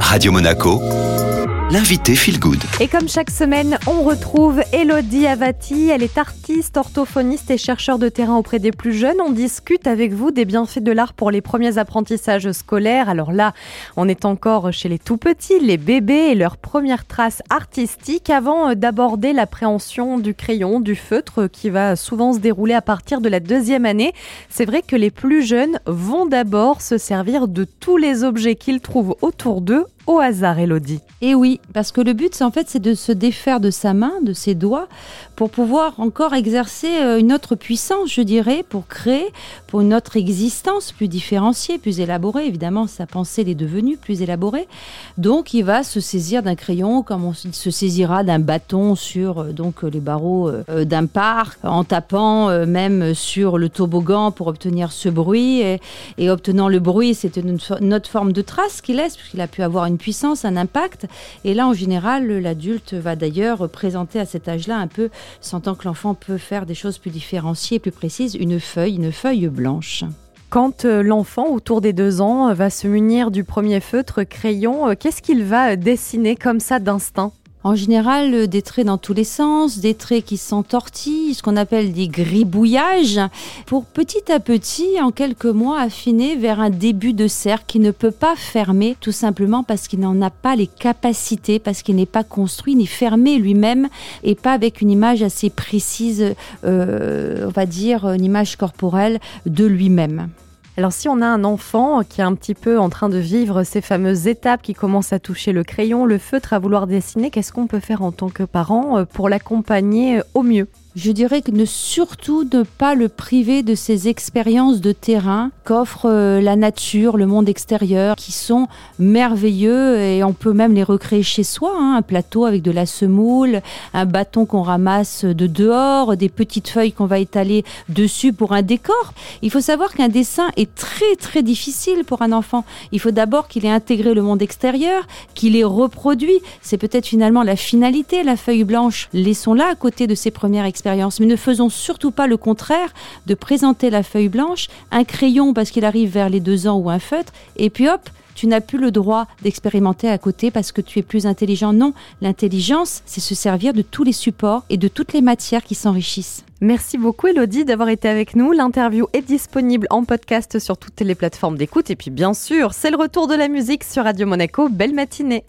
Radio Monaco, l'invité Feel Good. Et comme chaque semaine, on retrouve Elodie Avati. Elle est artiste, orthophoniste et chercheur de terrain auprès des plus jeunes. On discute avec vous des bienfaits de l'art pour les premiers apprentissages scolaires. Alors là, on est encore chez les tout petits, les bébés et leurs premières traces artistiques avant d'aborder l'appréhension du crayon, du feutre qui va souvent se dérouler à partir de la deuxième année. C'est vrai que les plus jeunes vont d'abord se servir de tous les objets qu'ils trouvent autour d'eux au hasard, Elodie. Et oui, parce que le but, c'est en fait, c'est de se défaire de sa main, de ses doigts, pour pouvoir encore exercer euh, une autre puissance, je dirais, pour créer, pour une autre existence plus différenciée, plus élaborée. Évidemment, sa pensée est devenue plus élaborée. Donc, il va se saisir d'un crayon, comme on se saisira d'un bâton sur euh, donc les barreaux euh, d'un parc, en tapant même sur le toboggan pour obtenir ce bruit. Et, et obtenant le bruit, c'est une, une, autre forme de trace qu'il laisse, puisqu'il a pu avoir une puissance, un impact. Et là, en général, l'adulte va d'ailleurs présenter à cet âge-là un peu, sentant que l'enfant peut faire des choses plus différenciées, plus précises, une feuille, une feuille blanche. Quand euh, l'enfant, autour des deux ans, va se munir du premier feutre crayon, euh, qu'est-ce qu'il va dessiner comme ça d'instinct? En général, euh, des traits dans tous les sens, des traits qui s'entortillent, ce qu'on appelle des gribouillages, pour petit à petit, en quelques mois, affiner vers un début de cercle qui ne peut pas fermer, tout simplement parce qu'il n'en a pas les capacités, parce qu'il n'est pas construit ni fermé lui-même, et pas avec une image assez précise, euh, on va dire, une image corporelle de lui-même. Alors si on a un enfant qui est un petit peu en train de vivre ces fameuses étapes, qui commence à toucher le crayon, le feutre, à vouloir dessiner, qu'est-ce qu'on peut faire en tant que parent euh, pour l'accompagner euh, au mieux? Je dirais que ne surtout ne pas le priver de ces expériences de terrain qu'offre euh, la nature, le monde extérieur, qui sont merveilleux et on peut même les recréer chez soi. Hein. un plateau avec de la semoule, un bâton qu'on ramasse de dehors, des petites feuilles qu'on va étaler dessus pour un décor. Il faut savoir qu'un dessin est très très difficile pour un enfant. Il faut d'abord qu'il ait intégré le monde extérieur, qu'il ait reproduit. C'est peut-être finalement la finalité, la feuille blanche. Laissons-la à côté de ses premières expériences mais ne faisons surtout pas le contraire de présenter la feuille blanche, un crayon parce qu'il arrive vers les deux ans ou un feutre, et puis hop, tu n'as plus le droit d'expérimenter à côté parce que tu es plus intelligent. Non, l'intelligence, c'est se servir de tous les supports et de toutes les matières qui s'enrichissent. Merci beaucoup Elodie d'avoir été avec nous. L'interview est disponible en podcast sur toutes les plateformes d'écoute. Et puis bien sûr, c'est le retour de la musique sur Radio Monaco. Belle matinée.